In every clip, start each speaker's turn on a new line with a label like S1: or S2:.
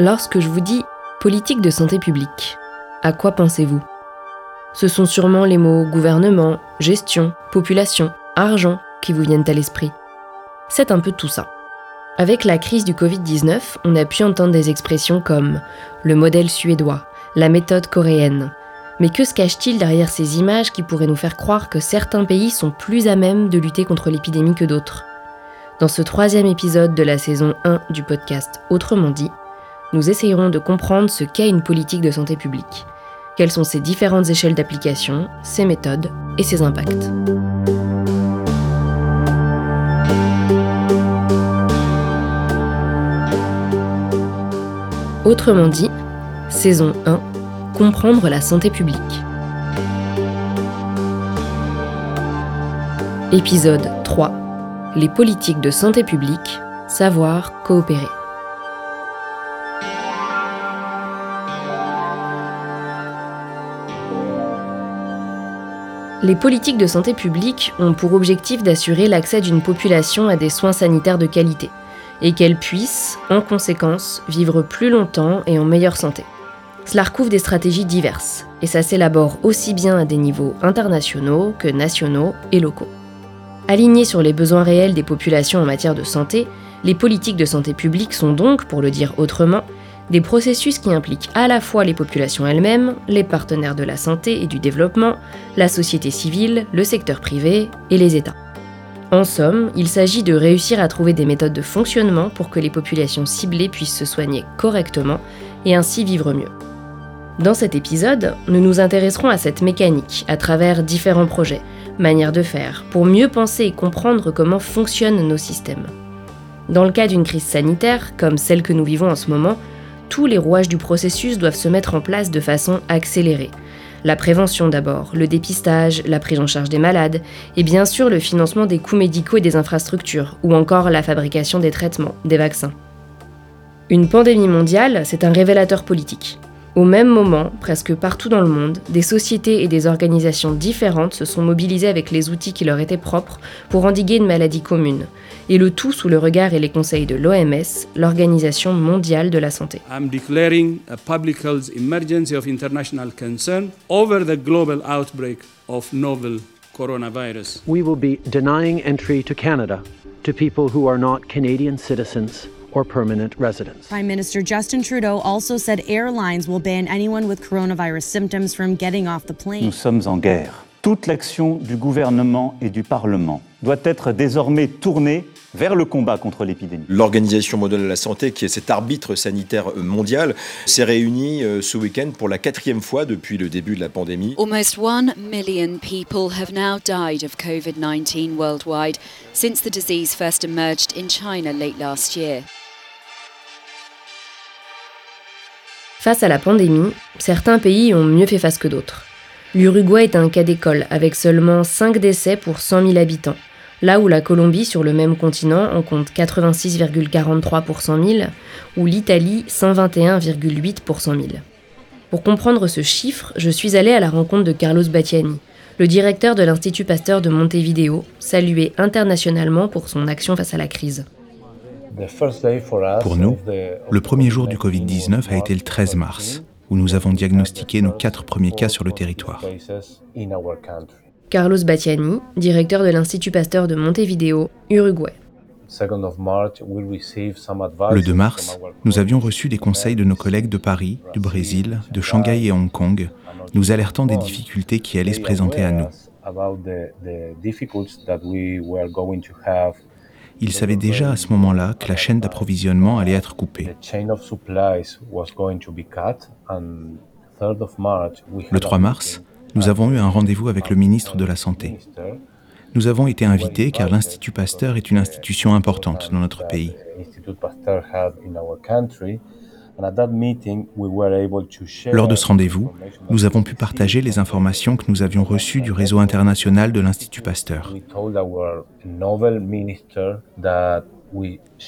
S1: Lorsque je vous dis politique de santé publique, à quoi pensez-vous? Ce sont sûrement les mots gouvernement, gestion, population, argent qui vous viennent à l'esprit. C'est un peu tout ça. Avec la crise du Covid-19, on a pu entendre des expressions comme le modèle suédois, la méthode coréenne. Mais que se cache-t-il derrière ces images qui pourraient nous faire croire que certains pays sont plus à même de lutter contre l'épidémie que d'autres? Dans ce troisième épisode de la saison 1 du podcast Autrement dit, nous essayerons de comprendre ce qu'est une politique de santé publique, quelles sont ses différentes échelles d'application, ses méthodes et ses impacts. Autrement dit, saison 1, comprendre la santé publique. Épisode 3, les politiques de santé publique, savoir coopérer. Les politiques de santé publique ont pour objectif d'assurer l'accès d'une population à des soins sanitaires de qualité et qu'elle puisse, en conséquence, vivre plus longtemps et en meilleure santé. Cela recouvre des stratégies diverses et ça s'élabore aussi bien à des niveaux internationaux que nationaux et locaux. Alignées sur les besoins réels des populations en matière de santé, les politiques de santé publique sont donc, pour le dire autrement, des processus qui impliquent à la fois les populations elles-mêmes, les partenaires de la santé et du développement, la société civile, le secteur privé et les États. En somme, il s'agit de réussir à trouver des méthodes de fonctionnement pour que les populations ciblées puissent se soigner correctement et ainsi vivre mieux. Dans cet épisode, nous nous intéresserons à cette mécanique à travers différents projets, manières de faire, pour mieux penser et comprendre comment fonctionnent nos systèmes. Dans le cas d'une crise sanitaire, comme celle que nous vivons en ce moment, tous les rouages du processus doivent se mettre en place de façon accélérée. La prévention d'abord, le dépistage, la prise en charge des malades, et bien sûr le financement des coûts médicaux et des infrastructures, ou encore la fabrication des traitements, des vaccins. Une pandémie mondiale, c'est un révélateur politique. Au même moment, presque partout dans le monde, des sociétés et des organisations différentes se sont mobilisées avec les outils qui leur étaient propres pour endiguer une maladie commune, et le tout sous le regard et les conseils de l'OMS, l'Organisation mondiale de la santé.
S2: I'm declaring a public health emergency of international concern over the global outbreak of novel coronavirus.
S3: We will be denying entry to Canada to people who are not Canadian citizens or permanent residents.
S4: Prime Minister Justin Trudeau also said airlines will ban anyone with coronavirus symptoms from getting off the plane.
S5: Nous sommes en guerre. Toute l'action du gouvernement et du Parlement doit être désormais tournée vers le combat contre l'épidémie.
S6: L'Organisation mondiale de la santé, qui est cet arbitre sanitaire mondial, s'est réunie euh, ce week-end pour la quatrième fois depuis le début de la pandémie.
S7: Almost 1 million people have now died of COVID 19 worldwide since the disease first emerged in China late last year.
S1: Face à la pandémie, certains pays ont mieux fait face que d'autres. L'Uruguay est un cas d'école avec seulement 5 décès pour 100 000 habitants, là où la Colombie, sur le même continent, en compte 86,43 pour 100 000, ou l'Italie 121,8 pour 100 000. Pour comprendre ce chiffre, je suis allée à la rencontre de Carlos Battiani, le directeur de l'Institut Pasteur de Montevideo, salué internationalement pour son action face à la crise.
S8: Pour nous, le premier jour du Covid-19 a été le 13 mars, où nous avons diagnostiqué nos quatre premiers cas sur le territoire.
S1: Carlos Battiani, directeur de l'Institut Pasteur de Montevideo, Uruguay.
S8: Le 2 mars, nous avions reçu des conseils de nos collègues de Paris, du Brésil, de Shanghai et Hong Kong, nous alertant des difficultés qui allaient se présenter à nous. Ils savaient déjà à ce moment-là que la chaîne d'approvisionnement allait être coupée. Le 3 mars, nous avons eu un rendez-vous avec le ministre de la Santé. Nous avons été invités car l'Institut Pasteur est une institution importante dans notre pays. Lors de ce rendez-vous, nous avons pu partager les informations que nous avions reçues du réseau international de l'Institut Pasteur.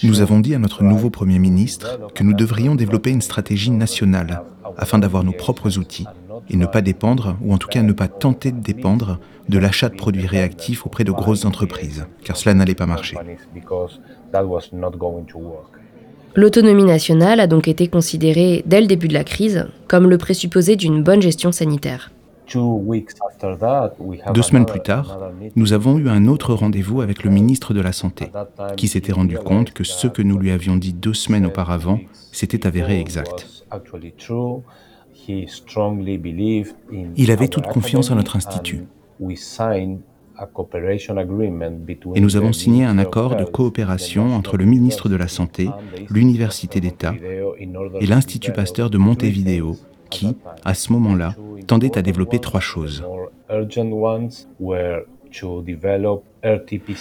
S8: Nous avons dit à notre nouveau Premier ministre que nous devrions développer une stratégie nationale afin d'avoir nos propres outils et ne pas dépendre, ou en tout cas ne pas tenter de dépendre, de l'achat de produits réactifs auprès de grosses entreprises, car cela n'allait pas marcher.
S1: L'autonomie nationale a donc été considérée dès le début de la crise comme le présupposé d'une bonne gestion sanitaire.
S8: Deux semaines plus tard, nous avons eu un autre rendez-vous avec le ministre de la Santé, qui s'était rendu compte que ce que nous lui avions dit deux semaines auparavant s'était avéré exact. Il avait toute confiance en notre institut. Et nous avons signé un accord de coopération entre le ministre de la Santé, l'Université d'État et l'Institut Pasteur de Montevideo, qui, à ce moment-là, tendait à développer trois choses.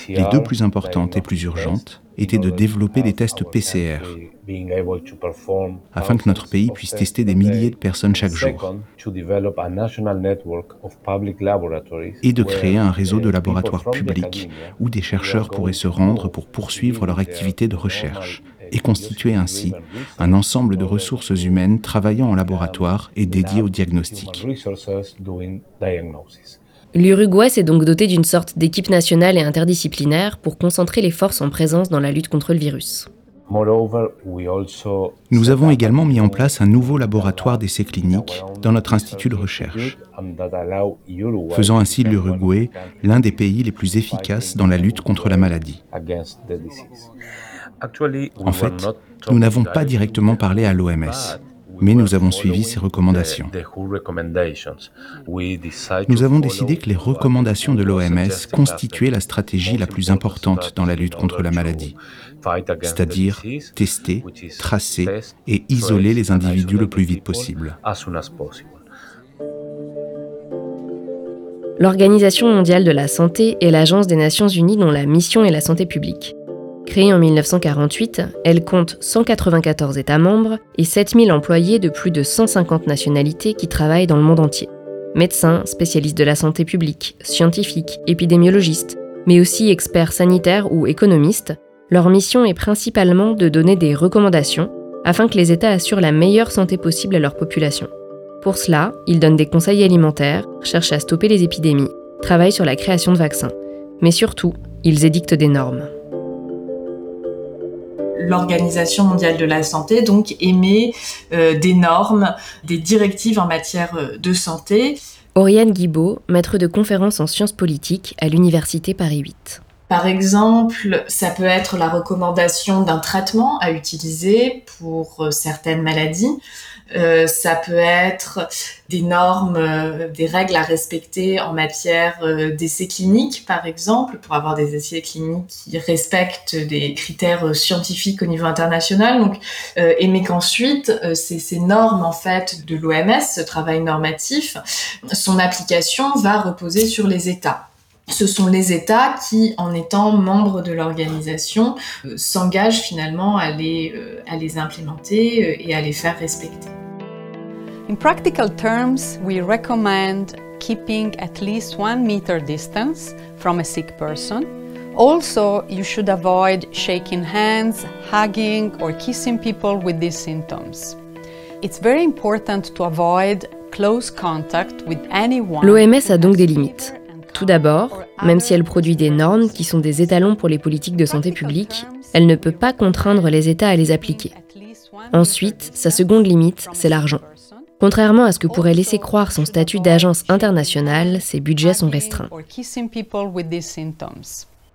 S8: Les deux plus importantes et plus urgentes étaient de développer des tests PCR afin que notre pays puisse tester des milliers de personnes chaque jour et de créer un réseau de laboratoires publics où des chercheurs pourraient se rendre pour poursuivre leur activité de recherche et constituer ainsi un ensemble de ressources humaines travaillant en laboratoire et dédiées au diagnostic.
S1: L'Uruguay s'est donc doté d'une sorte d'équipe nationale et interdisciplinaire pour concentrer les forces en présence dans la lutte contre le virus.
S8: Nous avons également mis en place un nouveau laboratoire d'essais cliniques dans notre institut de recherche, faisant ainsi de l'Uruguay l'un des pays les plus efficaces dans la lutte contre la maladie. En fait, nous n'avons pas directement parlé à l'OMS, mais nous avons suivi ses recommandations. Nous avons décidé que les recommandations de l'OMS constituaient la stratégie la plus importante dans la lutte contre la maladie, c'est-à-dire tester, tracer et isoler les individus le plus vite possible.
S1: L'Organisation mondiale de la santé est l'agence des Nations unies dont la mission est la santé publique. Créée en 1948, elle compte 194 États membres et 7000 employés de plus de 150 nationalités qui travaillent dans le monde entier. Médecins, spécialistes de la santé publique, scientifiques, épidémiologistes, mais aussi experts sanitaires ou économistes, leur mission est principalement de donner des recommandations afin que les États assurent la meilleure santé possible à leur population. Pour cela, ils donnent des conseils alimentaires, cherchent à stopper les épidémies, travaillent sur la création de vaccins, mais surtout, ils édictent des normes
S9: l'Organisation mondiale de la santé donc émet euh, des normes, des directives en matière euh, de santé.
S1: Oriane Guibaud, maître de conférences en sciences politiques à l'Université Paris 8.
S9: Par exemple, ça peut être la recommandation d'un traitement à utiliser pour euh, certaines maladies. Euh, ça peut être des normes, euh, des règles à respecter en matière euh, d'essais cliniques, par exemple, pour avoir des essais cliniques qui respectent des critères scientifiques au niveau international. Donc, et mais qu'ensuite, ces, ces normes en fait de l'OMS, ce travail normatif, son application va reposer sur les États ce sont les États qui, en étant membres de l'organisation, s'engagent finalement à les, à les implémenter et à les faire respecter.
S10: In practical terms, we recommend keeping at least one meter distance from a sick person. Also, you should avoid shaking hands, hugging, or kissing people with these symptoms. It's very important to avoid close contact with anyone.
S1: L'OMS a donc des limites. Tout d'abord, même si elle produit des normes qui sont des étalons pour les politiques de santé publique, elle ne peut pas contraindre les États à les appliquer. Ensuite, sa seconde limite, c'est l'argent. Contrairement à ce que pourrait laisser croire son statut d'agence internationale, ses budgets sont restreints.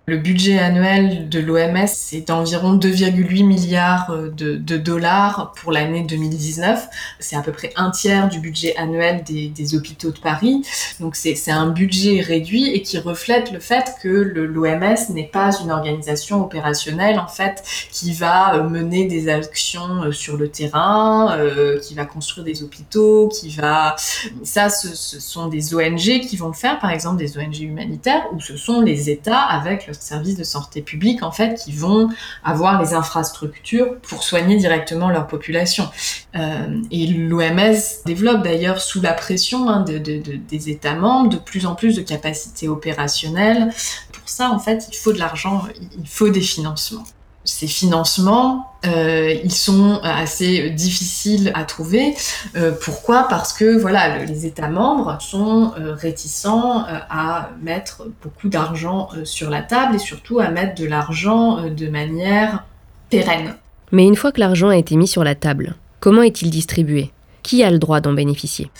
S9: Le budget annuel de l'OMS, c'est d'environ 2,8 milliards euh, de, dollars pour l'année 2019. C'est à peu près un tiers du budget annuel des, hôpitaux de Paris. Donc c'est un budget réduit et qui reflète le fait que l'OMS n'est pas une organisation opérationnelle en fait qui va euh, mener des actions euh, sur le terrain, qui va construire des hôpitaux, qui va... Ça, ce, sont des ONG qui vont le faire, par exemple des ONG humanitaires, ou ce sont les États avec services de santé publique en fait qui vont avoir les infrastructures pour soigner directement leur population. Euh, et l'OMS développe d'ailleurs sous la pression hein, des États membres de plus en plus de capacités opérationnelles. Pour ça, en fait, il faut de l'argent, il faut des financements ces financements, euh, ils sont assez difficiles à trouver. Euh, pourquoi? Parce que voilà, les États membres sont euh, réticents à mettre beaucoup d'argent sur la table et surtout à mettre de l'argent de manière pérenne.
S1: Mais une fois que l'argent a été mis sur la table, comment est-il distribué? Qui a le droit d'en bénéficier?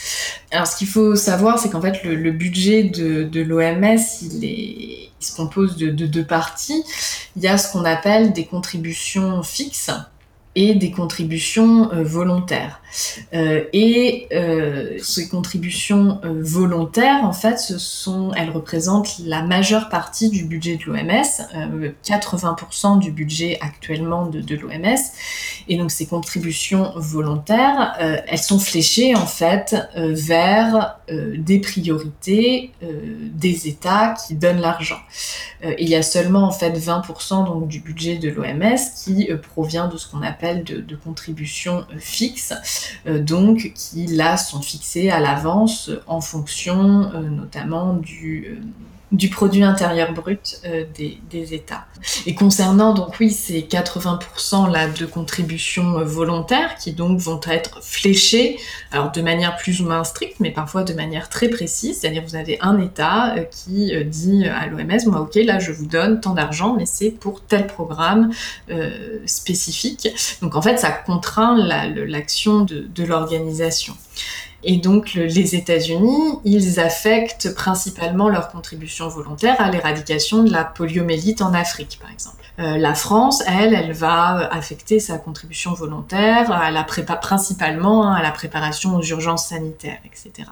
S9: Alors ce qu'il faut savoir, c'est qu'en fait le, budget de, l'OMS, il, se compose de deux parties. Il y a ce qu'on appelle des contributions fixes et des contributions euh, volontaires. Euh, et euh, ces contributions volontaires, en fait, elles représentent la majeure partie du budget de l'OMS, 80% du budget actuellement de, de l'OMS. Et donc ces contributions volontaires, elles sont fléchées en fait vers des priorités des États qui donnent l'argent. il y a seulement en fait 20% donc du budget de l'OMS qui provient de ce qu'on appelle de, contributions fixes. Euh, donc qui là sont fixés à l'avance en fonction euh, notamment du euh, du produit intérieur brut euh, des, États. Et concernant donc oui ces 80% là de contributions euh, volontaires qui donc vont être fléchées, alors de manière plus ou moins stricte, mais parfois de manière très précise, c'est-à-dire vous avez un État euh, qui dit à l'OMS, moi ok là je vous donne tant d'argent, mais c'est pour tel programme spécifique. Donc en fait ça contraint l'action de l'organisation. Et donc les États-Unis, ils affectent principalement leur contribution volontaire à l'éradication de la poliomélite en Afrique, par exemple. Euh, la France, elle, elle va affecter sa contribution volontaire principalement hein, à la préparation aux urgences sanitaires, etc.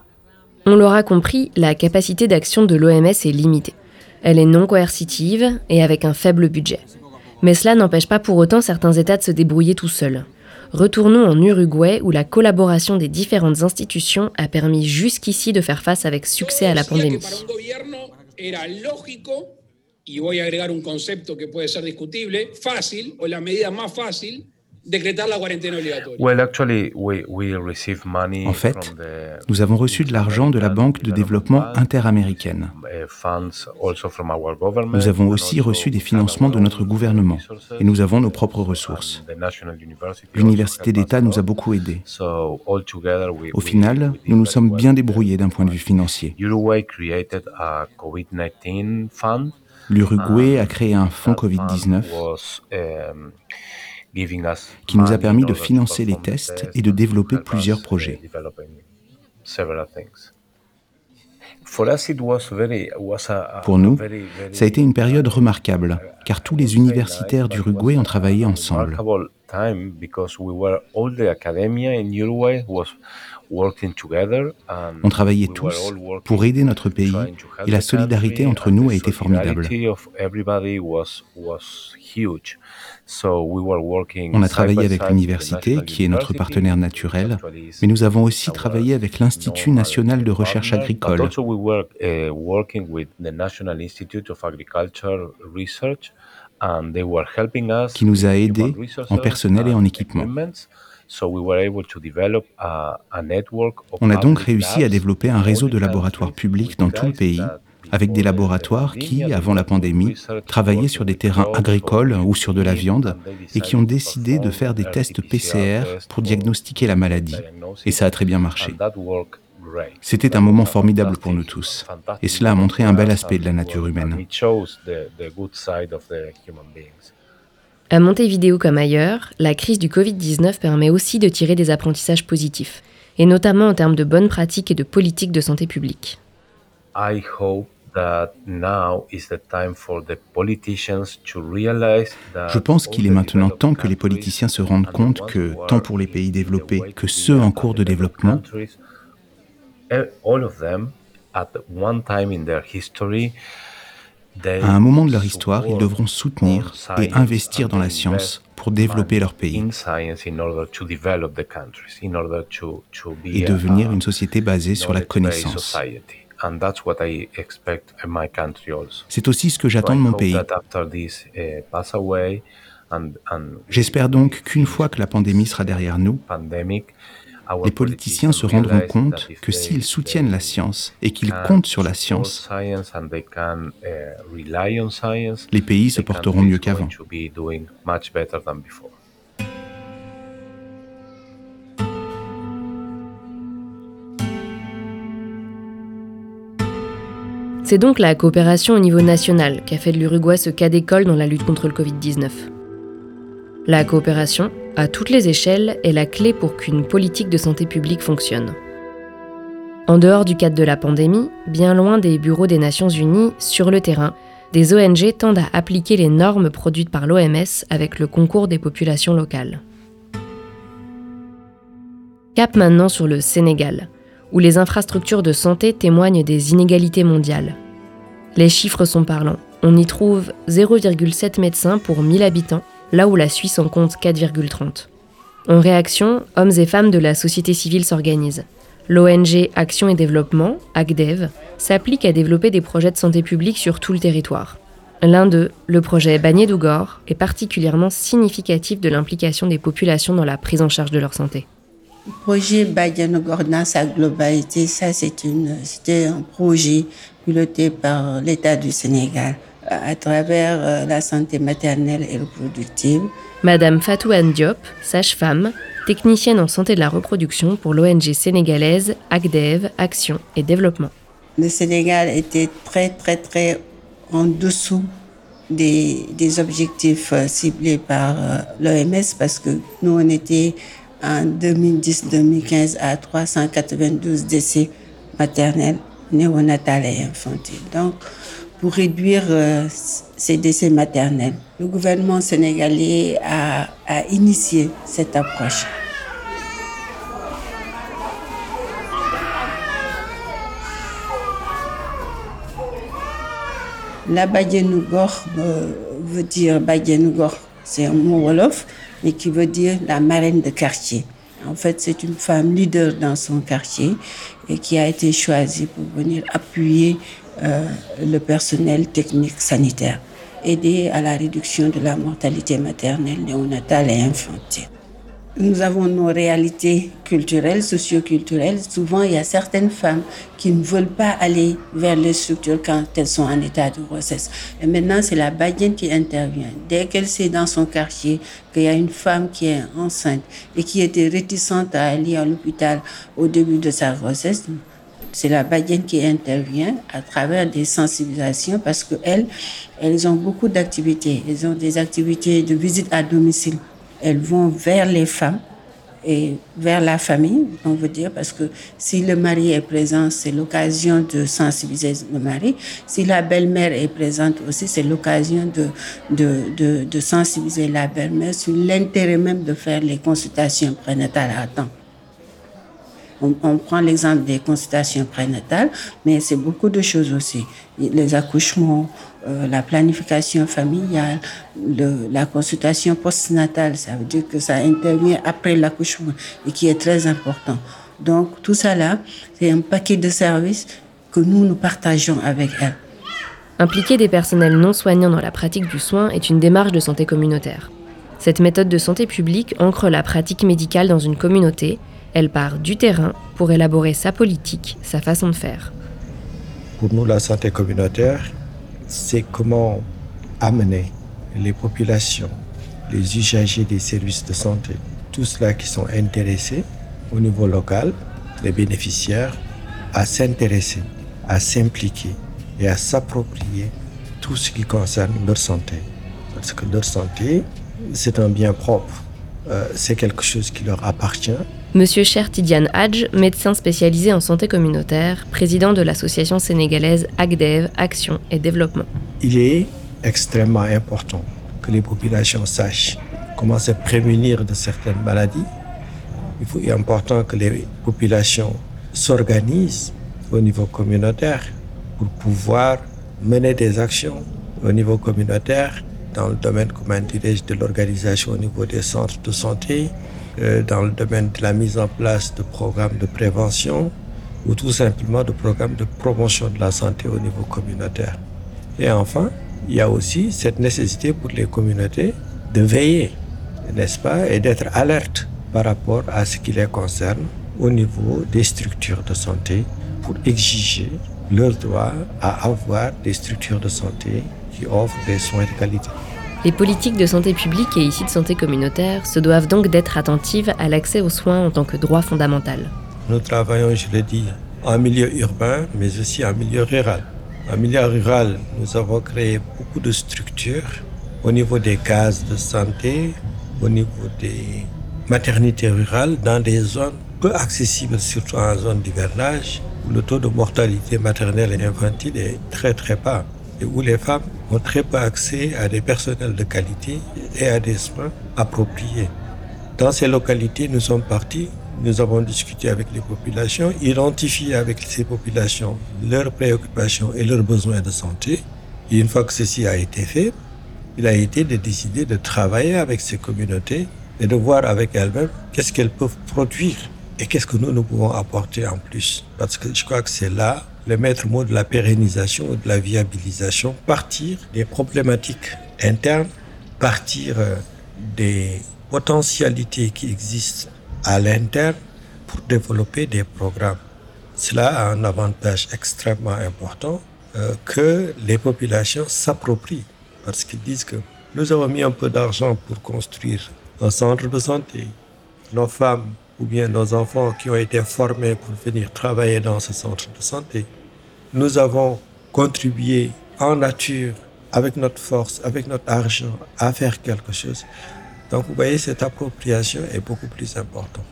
S1: On l'aura compris, la capacité d'action de l'OMS est limitée. Elle est non coercitive et avec un faible budget. Mais cela n'empêche pas pour autant certains États de se débrouiller tout seuls. Retournons en Uruguay où la collaboration des différentes institutions a permis jusqu'ici de faire face avec succès à la pandémie.
S8: En fait, nous avons reçu de l'argent de la Banque de développement interaméricaine. Nous avons aussi reçu des financements de notre gouvernement et nous avons nos propres ressources. L'Université d'État nous a beaucoup aidés. Au final, nous nous sommes bien débrouillés d'un point de vue financier. L'Uruguay a créé un fonds Covid-19 qui nous a permis de financer les tests et de développer plusieurs projets. Pour nous, ça a été une période remarquable, car tous les universitaires d'Uruguay ont travaillé ensemble. On travaillait tous pour aider notre pays et la solidarité entre nous a été formidable. On a travaillé avec l'université, qui est notre partenaire naturel, mais nous avons aussi travaillé avec l'Institut national de recherche agricole, qui nous a aidés en personnel et en équipement. On a donc réussi à développer un réseau de laboratoires publics dans tout le pays avec des laboratoires qui, avant la pandémie, travaillaient sur des terrains agricoles ou sur de la viande et qui ont décidé de faire des tests PCR pour diagnostiquer la maladie. Et ça a très bien marché. C'était un moment formidable pour nous tous, et cela a montré un bel aspect de la nature humaine.
S1: À Montevideo comme ailleurs, la crise du Covid-19 permet aussi de tirer des apprentissages positifs, et notamment en termes de bonnes pratiques et de politiques de santé publique.
S8: Je pense qu'il est maintenant temps que les politiciens se rendent compte que, tant pour les pays développés que ceux en cours de développement, à un moment de leur histoire, ils devront soutenir et investir dans la science pour développer leur pays et devenir une société basée sur la connaissance. C'est aussi ce que j'attends de mon pays. J'espère donc qu'une fois que la pandémie sera derrière nous, les politiciens se rendront compte que s'ils soutiennent la science et qu'ils comptent sur la science, les pays se porteront mieux qu'avant.
S1: C'est donc la coopération au niveau national qui a fait de l'Uruguay ce cas d'école dans la lutte contre le Covid-19. La coopération, à toutes les échelles, est la clé pour qu'une politique de santé publique fonctionne. En dehors du cadre de la pandémie, bien loin des bureaux des Nations Unies, sur le terrain, des ONG tendent à appliquer les normes produites par l'OMS avec le concours des populations locales. Cap maintenant sur le Sénégal, où les infrastructures de santé témoignent des inégalités mondiales. Les chiffres sont parlants. On y trouve 0,7 médecins pour 1000 habitants là où la Suisse en compte 4,30. En réaction, hommes et femmes de la société civile s'organisent. L'ONG Action et Développement, ACDEV, s'applique à développer des projets de santé publique sur tout le territoire. L'un d'eux, le projet Bagné d'Ougor, est particulièrement significatif de l'implication des populations dans la prise en charge de leur santé.
S11: Le projet Bagné-Ougor dans sa globalité, ça c'était un projet piloté par l'État du Sénégal à travers euh, la santé maternelle et reproductive.
S1: Madame Fatou Diop, sage-femme, technicienne en santé de la reproduction pour l'ONG sénégalaise ACDEV, Action et Développement.
S11: Le Sénégal était très très très en dessous des, des objectifs euh, ciblés par euh, l'OMS parce que nous on était en 2010-2015 à 392 décès maternels, néonatales et infantiles. Donc pour réduire euh, ces décès maternels. Le gouvernement sénégalais a, initié cette approche. La Badianougor euh, veut dire Badianougor, c'est un mot wolof, mais qui veut dire la marraine de quartier. En fait, c'est une femme leader dans son quartier et qui a été choisie pour venir appuyer euh, le personnel technique sanitaire, aider à la réduction de la mortalité maternelle, néonatale et infantile. Nous avons nos réalités culturelles, socioculturelles. Souvent, il y a certaines femmes qui ne veulent pas aller vers les structures quand elles sont en état de grossesse. Et maintenant, c'est la badienne qui intervient. Dès qu'elle sait dans son quartier qu'il y a une femme qui est enceinte et qui était réticente à aller à l'hôpital au début de sa grossesse, c'est la Badienne qui intervient à travers des sensibilisations parce qu'elles, elles ont beaucoup d'activités. Elles ont des activités de visite à domicile. Elles vont vers les femmes et vers la famille, on veut dire, parce que si le mari est présent, c'est l'occasion de sensibiliser le mari. Si la belle-mère est présente aussi, c'est l'occasion de, de, de, de sensibiliser la belle-mère sur l'intérêt même de faire les consultations prénatales à temps. On, prend l'exemple des consultations prénatales, mais c'est beaucoup de choses aussi. Les accouchements, euh, la planification familiale, la consultation postnatale, ça veut dire que ça intervient après l'accouchement et qui est très important. Donc tout ça là, c'est un paquet de services que nous, nous partageons avec elles.
S1: Impliquer des personnels non soignants dans la pratique du soin est une démarche de santé communautaire. Cette méthode de santé publique ancre la pratique médicale dans une communauté elle part du terrain pour élaborer sa politique, sa façon de faire.
S12: Pour nous, la santé communautaire, c'est comment amener les populations, les usagers des services de santé, tous ceux qui sont intéressés au niveau local, les bénéficiaires, à s'intéresser, à s'impliquer et à s'approprier tout ce qui concerne leur santé. Parce que leur santé, c'est un bien propre, euh, c'est quelque chose qui leur appartient
S1: Monsieur Cher Tidiane Hadj, médecin spécialisé en santé communautaire, président de l'association sénégalaise ACDEV, Action et Développement.
S12: Il est extrêmement important que les populations sachent comment se prémunir de certaines maladies. Il est important que les populations s'organisent au niveau communautaire pour pouvoir mener des actions au niveau communautaire dans le domaine, comment de l'organisation au niveau des centres de santé, dans le domaine de la mise en place de programmes de prévention ou tout simplement de programmes de promotion de la santé au niveau communautaire. Et enfin, il y a aussi cette nécessité pour les communautés de veiller, n'est-ce pas, et d'être alerte par rapport à ce qui les concerne au niveau des structures de santé pour exiger leur droit à avoir des structures de santé qui offrent des soins de qualité.
S1: Les politiques de santé publique et ici de santé communautaire se doivent donc d'être attentives à l'accès aux soins en tant que droit fondamental.
S12: Nous travaillons, je le dis, en milieu urbain, mais aussi en milieu rural. En milieu rural, nous avons créé beaucoup de structures au niveau des cases de santé, au niveau des maternités rurales dans des zones peu accessibles, surtout en zone d'hivernage, où le taux de mortalité maternelle et infantile est très très bas où les femmes ont très peu accès à des personnels de qualité et à des soins appropriés. Dans ces localités, nous sommes partis, nous avons discuté avec les populations, identifié avec ces populations leurs préoccupations et leurs besoins de santé. Et une fois que ceci a été fait, il a été de décider de travailler avec ces communautés et de voir avec elles-mêmes qu'est-ce qu'elles peuvent produire et qu'est-ce que nous, nous pouvons apporter en plus. Parce que je crois que c'est là le maître mot de la pérennisation ou de la viabilisation, partir des problématiques internes, partir euh, des potentialités qui existent à l'interne pour développer des programmes. Cela a un avantage extrêmement important euh, que les populations s'approprient parce qu'ils disent que nous avons mis un peu d'argent pour construire un centre de santé. Nos femmes ou bien nos enfants qui ont été formés pour venir travailler dans ce centre de santé. Nous avons contribué en nature, avec notre force, avec notre argent, à faire quelque chose. Donc vous voyez, cette appropriation est beaucoup plus importante.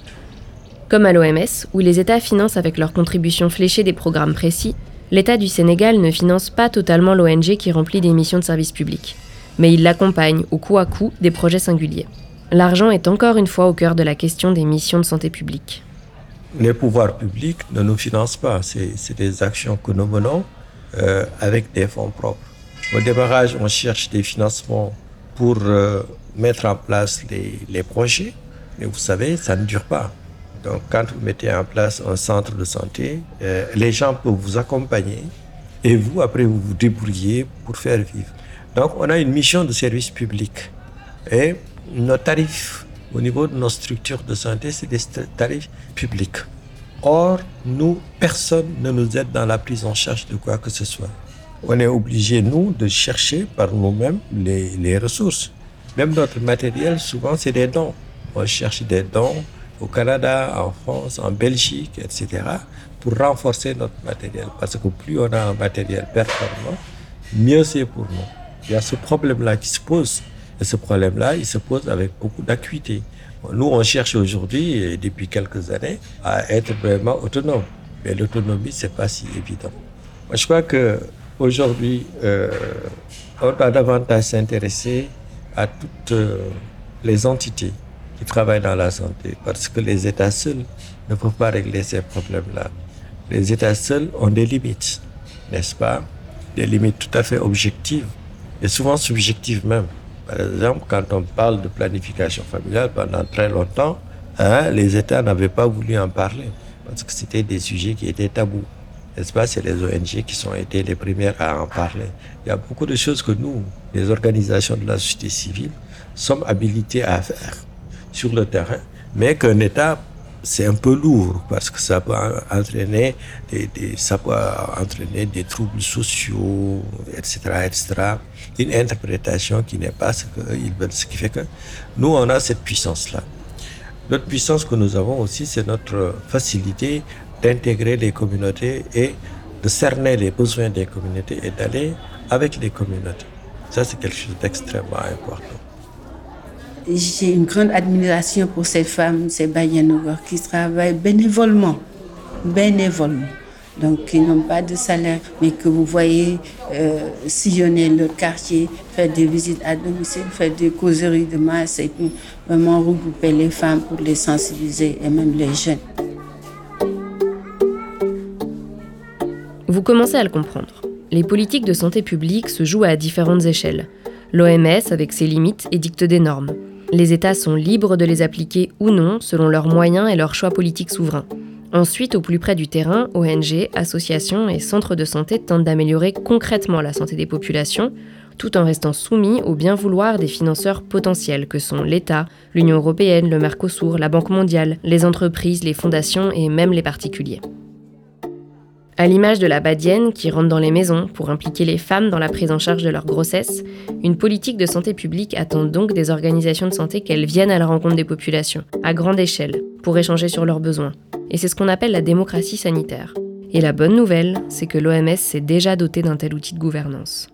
S1: Comme à l'OMS, où les États financent avec leurs contributions fléchées des programmes précis, l'État du Sénégal ne finance pas totalement l'ONG qui remplit des missions de service public, mais il l'accompagne au coup à coup des projets singuliers. L'argent est encore une fois au cœur de la question des missions de santé publique.
S12: Les pouvoirs publics ne nous financent pas, c'est des actions que nous menons euh, avec des fonds propres. Au démarrage, on cherche des financements pour euh, mettre en place les, projets, mais vous savez, ça ne dure pas. Donc quand vous mettez en place un centre de santé, euh, les gens peuvent vous accompagner et vous, après, vous vous débrouillez pour faire vivre. Donc on a une mission de service public. Et nos tarifs au niveau de nos structures de santé, c'est des tarifs publics. Or, nous, personne ne nous aide dans la prise en charge de quoi que ce soit. On est obligé, nous, de chercher par nous-mêmes les, les, ressources. Même notre matériel, souvent, c'est des dons. On cherche des dons au Canada, en France, en Belgique, etc., pour renforcer notre matériel. Parce que plus on a un matériel performant, mieux c'est pour nous. Il y a ce problème-là qui se pose. Et ce problème-là, il se pose avec beaucoup d'acuité. Nous, on cherche aujourd'hui, depuis quelques années, à être vraiment autonome. Mais l'autonomie, c'est pas si évident. Moi, je crois que aujourd'hui, euh, on doit davantage s'intéresser à toutes euh, les entités qui travaillent dans la santé, parce que les États seuls ne peuvent pas régler ces problèmes-là. Les États seuls ont des limites, n'est-ce pas? Des limites tout à fait objectives et souvent subjectives même. Par exemple, quand on parle de planification familiale, pendant très longtemps, hein, les États n'avaient pas voulu en parler parce que c'était des sujets qui étaient tabous. N'est-ce pas? C'est les ONG qui sont été les premières à en parler. Il y a beaucoup de choses que nous, les organisations de la société civile, sommes habilités à faire sur le terrain, mais qu'un État c'est un peu lourd parce que ça peut entraîner des, des, ça peut entraîner des troubles sociaux, etc., etc. Une interprétation qui n'est pas ce qu'ils veulent, ce qui fait que nous on a cette puissance-là. L'autre puissance que nous avons aussi, c'est notre facilité d'intégrer les communautés et de cerner les besoins des communautés et d'aller avec les communautés. Ça, c'est quelque chose d'extrêmement important.
S11: J'ai une grande admiration pour ces femmes, ces Bayanougars qui travaillent bénévolement, bénévolement. Donc, qui n'ont pas de salaire, mais que vous voyez euh, sillonner le quartier, faire des visites à domicile, faire des causeries de masse et puis vraiment regrouper les femmes pour les sensibiliser et même les jeunes.
S1: Vous commencez à le comprendre. Les politiques de santé publique se jouent à différentes échelles. L'OMS, avec ses limites, édicte des normes. Les États sont libres de les appliquer ou non selon leurs moyens et leurs choix politiques souverains. Ensuite, au plus près du terrain, ONG, associations et centres de santé tentent d'améliorer concrètement la santé des populations, tout en restant soumis au bien vouloir des financeurs potentiels que sont l'État, l'Union européenne, le Mercosur, la Banque mondiale, les entreprises, les fondations et même les particuliers. À l'image de la badienne qui rentre dans les maisons pour impliquer les femmes dans la prise en charge de leur grossesse, une politique de santé publique attend donc des organisations de santé qu'elles viennent à la rencontre des populations, à grande échelle, pour échanger sur leurs besoins. Et c'est ce qu'on appelle la démocratie sanitaire. Et la bonne nouvelle, c'est que l'OMS s'est déjà dotée d'un tel outil de gouvernance.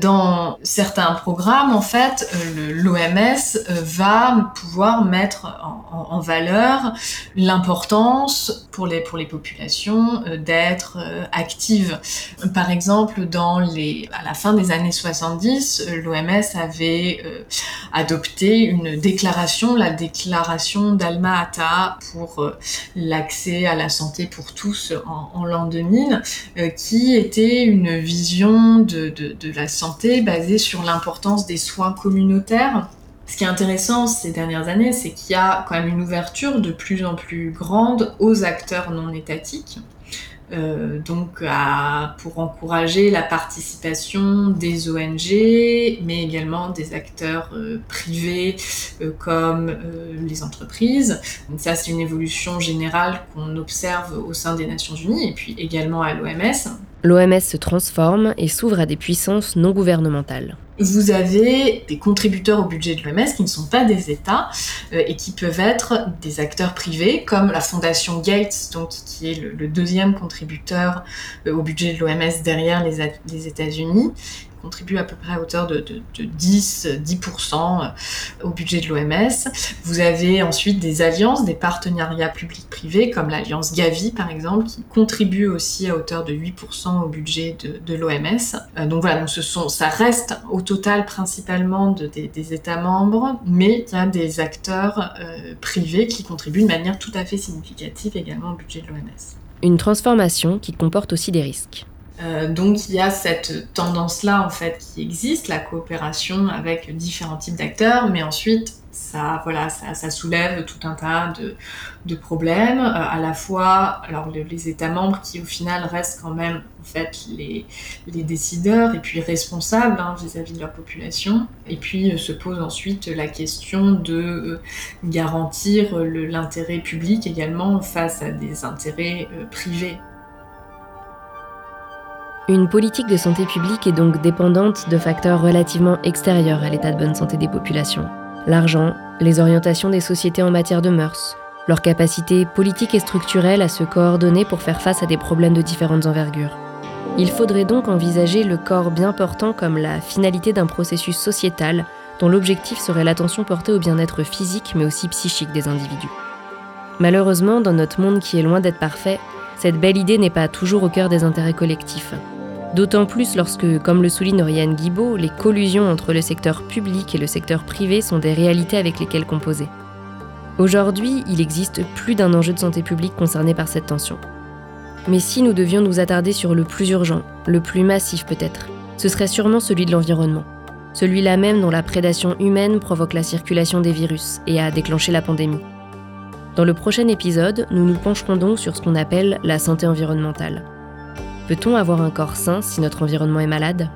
S9: Dans certains programmes, en fait, euh, l'OMS euh, va pouvoir mettre en, valeur l'importance pour les, pour les populations euh, d'être actives. Par exemple, à la fin des années 70, l'OMS avait adopté une déclaration, la déclaration d'Alma-Ata pour l'accès à la santé pour tous en, en l'an 2000, qui était une vision de, de, de la santé basée sur l'importance des soins communautaires. Ce qui est intéressant ces dernières années, c'est qu'il y a quand même une ouverture de plus en plus grande aux acteurs non étatiques. Euh, donc pour encourager la participation des ONG, mais également des acteurs euh, privés euh, comme les entreprises. Donc ça, c'est une évolution générale qu'on observe au sein des Nations Unies et puis également à l'OMS.
S1: L'OMS se transforme et s'ouvre à des puissances non gouvernementales.
S9: Vous avez des contributeurs au budget de l'OMS qui ne sont pas des États euh, et qui peuvent être des acteurs privés, comme la fondation Gates, donc, qui est le, deuxième contributeur euh, au budget de l'OMS derrière les, les États-Unis, contribue à peu près à hauteur de, 10, 10% euh, au budget de l'OMS. Vous avez ensuite des alliances, des partenariats publics-privés, comme l'alliance Gavi par exemple, qui contribue aussi à hauteur de 8% au budget de, l'OMS. Euh, donc voilà, donc ça reste au total principalement des, États membres, mais il y a des acteurs euh, privés qui contribuent de manière tout à fait significative également au budget de l'OMS.
S1: Une transformation qui comporte aussi des risques.
S9: Euh, donc il y a cette tendance-là en fait qui existe, la coopération avec différents types d'acteurs, mais ensuite ça, voilà, ça, soulève tout un tas de, problèmes, euh, à la fois alors les, États membres qui au final restent quand même en fait les, décideurs et puis responsables hein, vis-à-vis de leur population, et puis euh, se pose ensuite la question de garantir l'intérêt public également face à des intérêts privés.
S1: Une politique de santé publique est donc dépendante de facteurs relativement extérieurs à l'état de bonne santé des populations. L'argent, les orientations des sociétés en matière de mœurs, leur capacité politique et structurelle à se coordonner pour faire face à des problèmes de différentes envergures. Il faudrait donc envisager le corps bien portant comme la finalité d'un processus sociétal dont l'objectif serait l'attention portée au bien-être physique mais aussi psychique des individus. Malheureusement, dans notre monde qui est loin d'être parfait, cette belle idée n'est pas toujours au cœur des intérêts collectifs. D'autant plus lorsque, comme le souligne Oriane Guibault, les collusions entre le secteur public et le secteur privé sont des réalités avec lesquelles composer. Aujourd'hui, il existe plus d'un enjeu de santé publique concerné par cette tension. Mais si nous devions nous attarder sur le plus urgent, le plus massif peut-être, ce serait sûrement celui de l'environnement. Celui-là même dont la prédation humaine provoque la circulation des virus et a déclenché la pandémie. Dans le prochain épisode, nous nous pencherons donc sur ce qu'on appelle la santé environnementale. Peut-on avoir un corps sain si notre environnement est malade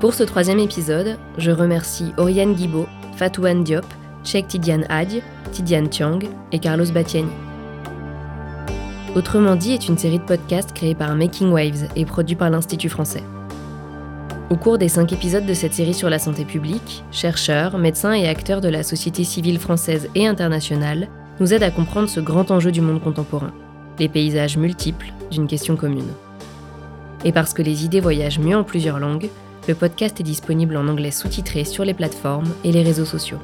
S1: Pour ce troisième épisode, je remercie Oriane Guibault, Fatouane Diop, Cheikh Tidiane Hadj, Tidiane Tiang et Carlos Batiani. Autrement dit est une série de podcasts créés par Making Waves et produit par l'Institut français. Au cours des cinq épisodes de cette série sur la santé publique, chercheurs, médecins et acteurs de la société civile française et internationale nous aident à comprendre ce grand enjeu du monde contemporain les paysages multiples d'une question commune. Et parce que les idées voyagent mieux en plusieurs langues, le podcast est disponible en anglais sous-titré sur les plateformes et les réseaux sociaux.